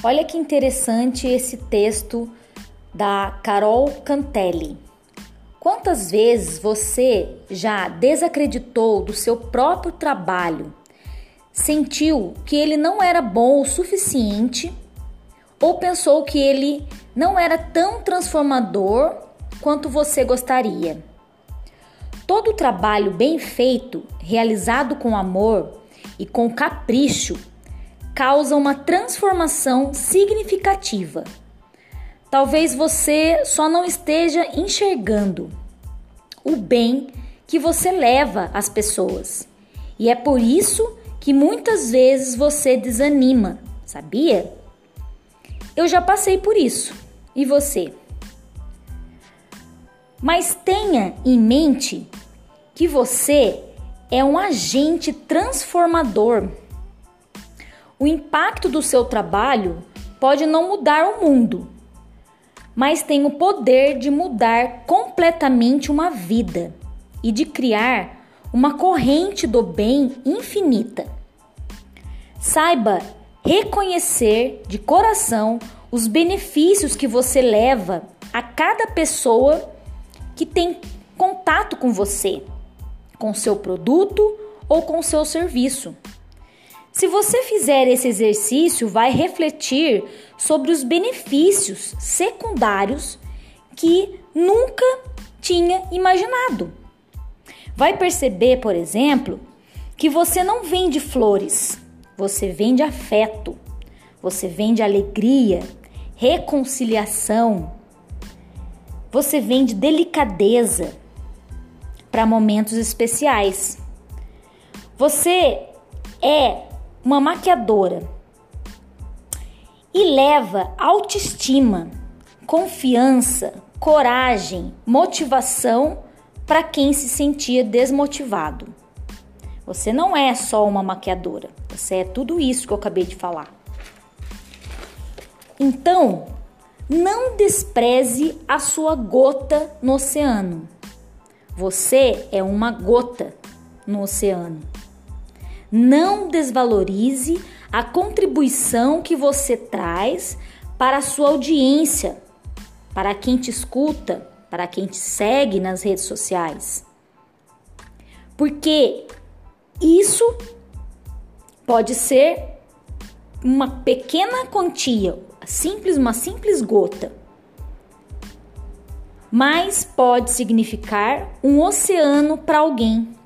Olha que interessante esse texto da Carol Cantelli. Quantas vezes você já desacreditou do seu próprio trabalho? Sentiu que ele não era bom o suficiente ou pensou que ele não era tão transformador quanto você gostaria? Todo trabalho bem feito, realizado com amor e com capricho, causa uma transformação significativa. Talvez você só não esteja enxergando o bem que você leva às pessoas. E é por isso que muitas vezes você desanima, sabia? Eu já passei por isso. E você? Mas tenha em mente que você é um agente transformador o impacto do seu trabalho pode não mudar o mundo, mas tem o poder de mudar completamente uma vida e de criar uma corrente do bem infinita. Saiba reconhecer de coração os benefícios que você leva a cada pessoa que tem contato com você, com seu produto ou com seu serviço. Se você fizer esse exercício, vai refletir sobre os benefícios secundários que nunca tinha imaginado. Vai perceber, por exemplo, que você não vende flores, você vende afeto, você vende alegria, reconciliação, você vende delicadeza para momentos especiais. Você é uma maquiadora e leva autoestima, confiança, coragem, motivação para quem se sentia desmotivado. Você não é só uma maquiadora, você é tudo isso que eu acabei de falar. Então, não despreze a sua gota no oceano. Você é uma gota no oceano. Não desvalorize a contribuição que você traz para a sua audiência, para quem te escuta, para quem te segue nas redes sociais. Porque isso pode ser uma pequena quantia, simples, uma simples gota, mas pode significar um oceano para alguém